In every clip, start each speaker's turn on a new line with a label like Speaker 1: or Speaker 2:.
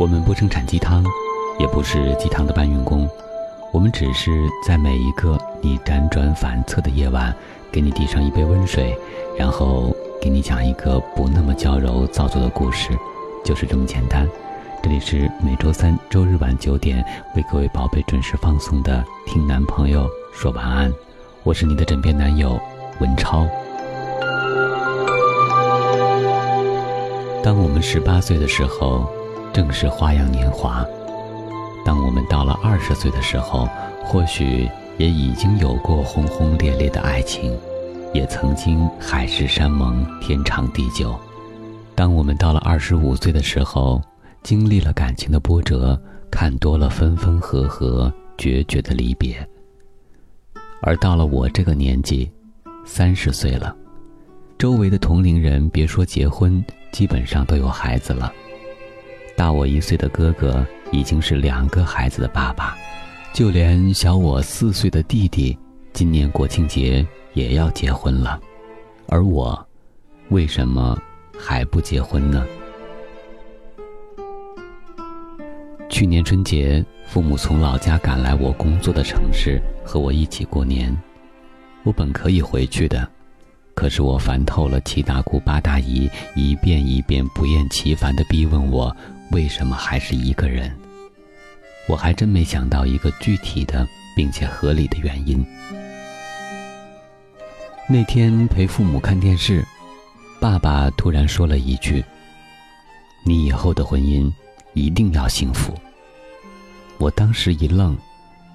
Speaker 1: 我们不生产鸡汤，也不是鸡汤的搬运工，我们只是在每一个你辗转反侧的夜晚，给你递上一杯温水，然后给你讲一个不那么娇柔造作的故事，就是这么简单。这里是每周三、周日晚九点为各位宝贝准时放送的《听男朋友说晚安》，我是你的枕边男友文超。当我们十八岁的时候。正是花样年华。当我们到了二十岁的时候，或许也已经有过轰轰烈烈的爱情，也曾经海誓山盟、天长地久。当我们到了二十五岁的时候，经历了感情的波折，看多了分分合合、决绝的离别。而到了我这个年纪，三十岁了，周围的同龄人别说结婚，基本上都有孩子了。大我一岁的哥哥已经是两个孩子的爸爸，就连小我四岁的弟弟，今年国庆节也要结婚了，而我，为什么还不结婚呢？去年春节，父母从老家赶来我工作的城市和我一起过年，我本可以回去的，可是我烦透了七大姑八大姨，一遍一遍不厌其烦地逼问我。为什么还是一个人？我还真没想到一个具体的并且合理的原因。那天陪父母看电视，爸爸突然说了一句：“你以后的婚姻一定要幸福。”我当时一愣，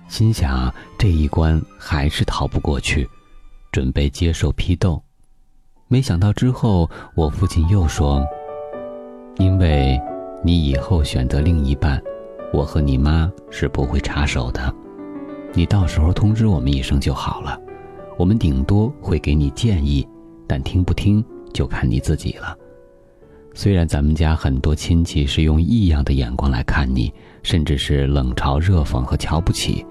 Speaker 1: 心想这一关还是逃不过去，准备接受批斗。没想到之后，我父亲又说：“因为。”你以后选择另一半，我和你妈是不会插手的，你到时候通知我们一声就好了，我们顶多会给你建议，但听不听就看你自己了。虽然咱们家很多亲戚是用异样的眼光来看你，甚至是冷嘲热讽和瞧不起，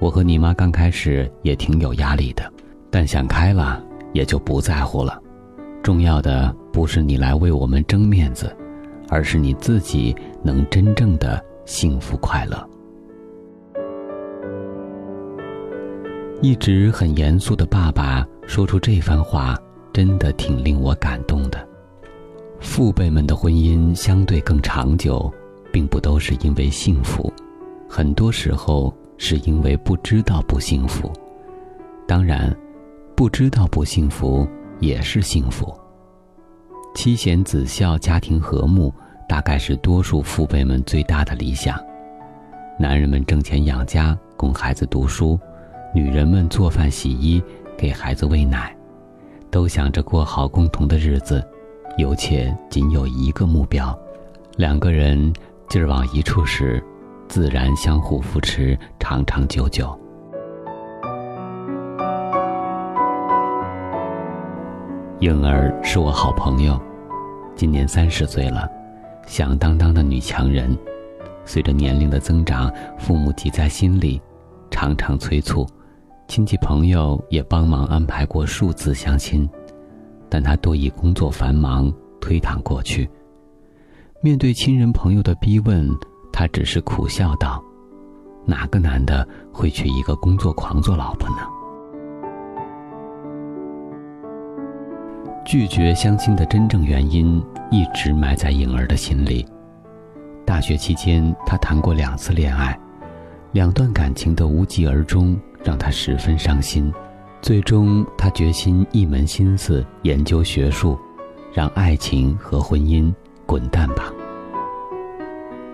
Speaker 1: 我和你妈刚开始也挺有压力的，但想开了也就不在乎了。重要的不是你来为我们争面子。而是你自己能真正的幸福快乐。一直很严肃的爸爸说出这番话，真的挺令我感动的。父辈们的婚姻相对更长久，并不都是因为幸福，很多时候是因为不知道不幸福。当然，不知道不幸福也是幸福。妻贤子孝，家庭和睦，大概是多数父辈们最大的理想。男人们挣钱养家，供孩子读书；女人们做饭洗衣，给孩子喂奶，都想着过好共同的日子，有且仅有一个目标：两个人劲儿往一处使，自然相互扶持，长长久久。颖儿是我好朋友，今年三十岁了，响当当的女强人。随着年龄的增长，父母急在心里，常常催促，亲戚朋友也帮忙安排过数次相亲，但她多以工作繁忙推搪过去。面对亲人朋友的逼问，她只是苦笑道：“哪个男的会娶一个工作狂做老婆呢？”拒绝相亲的真正原因一直埋在颖儿的心里。大学期间，她谈过两次恋爱，两段感情的无疾而终，让她十分伤心。最终，她决心一门心思研究学术，让爱情和婚姻滚蛋吧。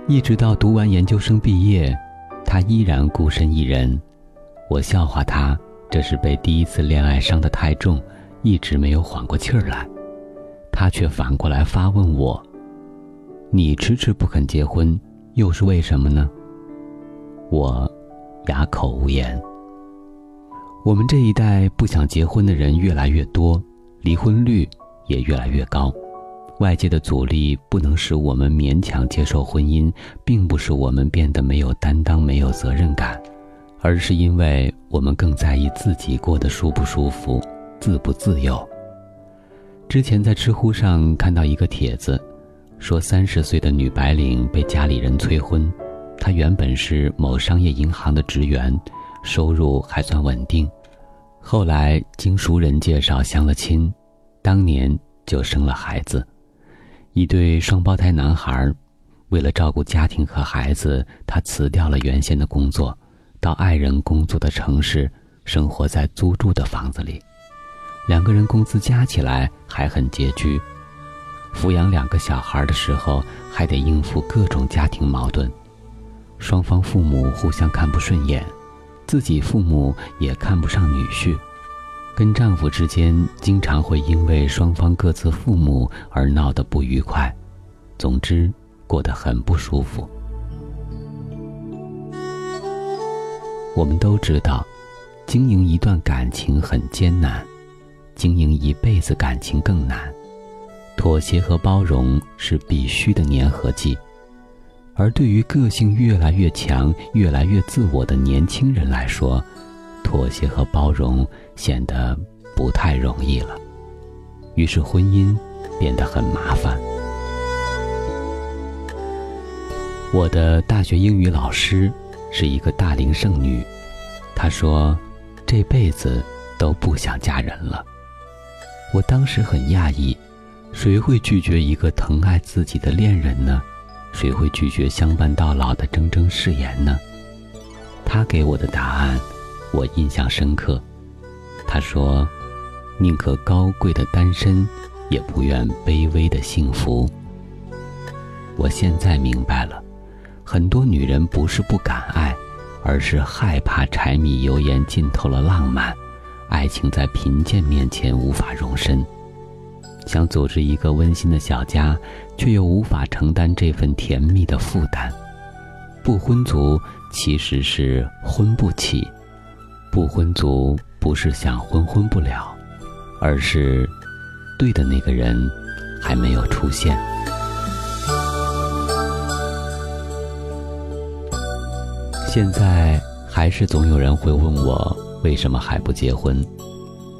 Speaker 1: 一直到读完研究生毕业，她依然孤身一人。我笑话她，这是被第一次恋爱伤得太重。一直没有缓过气儿来，他却反过来发问我：“你迟迟不肯结婚，又是为什么呢？”我哑口无言。我们这一代不想结婚的人越来越多，离婚率也越来越高。外界的阻力不能使我们勉强接受婚姻，并不是我们变得没有担当、没有责任感，而是因为我们更在意自己过得舒不舒服。自不自由。之前在知乎上看到一个帖子，说三十岁的女白领被家里人催婚，她原本是某商业银行的职员，收入还算稳定，后来经熟人介绍相了亲，当年就生了孩子，一对双胞胎男孩。为了照顾家庭和孩子，她辞掉了原先的工作，到爱人工作的城市，生活在租住的房子里。两个人工资加起来还很拮据，抚养两个小孩的时候，还得应付各种家庭矛盾。双方父母互相看不顺眼，自己父母也看不上女婿，跟丈夫之间经常会因为双方各自父母而闹得不愉快。总之。过得很不舒服。我们都知道，经营一段感情很艰难，经营一辈子感情更难。妥协和包容是必须的粘合剂，而对于个性越来越强、越来越自我的年轻人来说，妥协和包容显得不太容易了。于是，婚姻变得很麻烦。我的大学英语老师是一个大龄剩女，她说：“这辈子都不想嫁人了。”我当时很讶异，谁会拒绝一个疼爱自己的恋人呢？谁会拒绝相伴到老的铮铮誓言呢？他给我的答案，我印象深刻。他说：“宁可高贵的单身，也不愿卑微的幸福。”我现在明白了。很多女人不是不敢爱，而是害怕柴米油盐浸透了浪漫，爱情在贫贱面前无法容身。想组织一个温馨的小家，却又无法承担这份甜蜜的负担。不婚族其实是婚不起，不婚族不是想婚婚不了，而是对的那个人还没有出现。现在还是总有人会问我为什么还不结婚，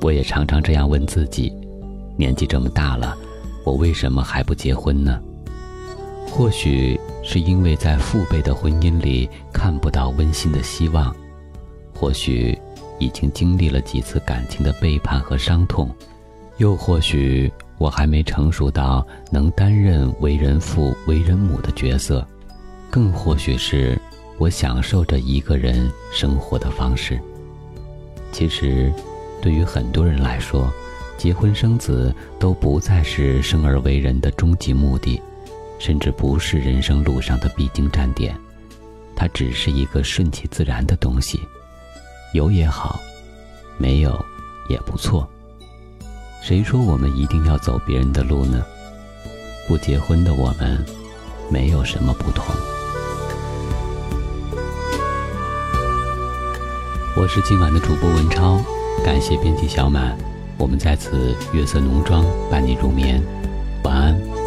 Speaker 1: 我也常常这样问自己：年纪这么大了，我为什么还不结婚呢？或许是因为在父辈的婚姻里看不到温馨的希望，或许已经经历了几次感情的背叛和伤痛，又或许我还没成熟到能担任为人父、为人母的角色，更或许是。我享受着一个人生活的方式。其实，对于很多人来说，结婚生子都不再是生而为人的终极目的，甚至不是人生路上的必经站点。它只是一个顺其自然的东西，有也好，没有也不错。谁说我们一定要走别人的路呢？不结婚的我们，没有什么不同。我是今晚的主播文超感谢编辑小满我们在此月色浓妆伴你入眠晚安。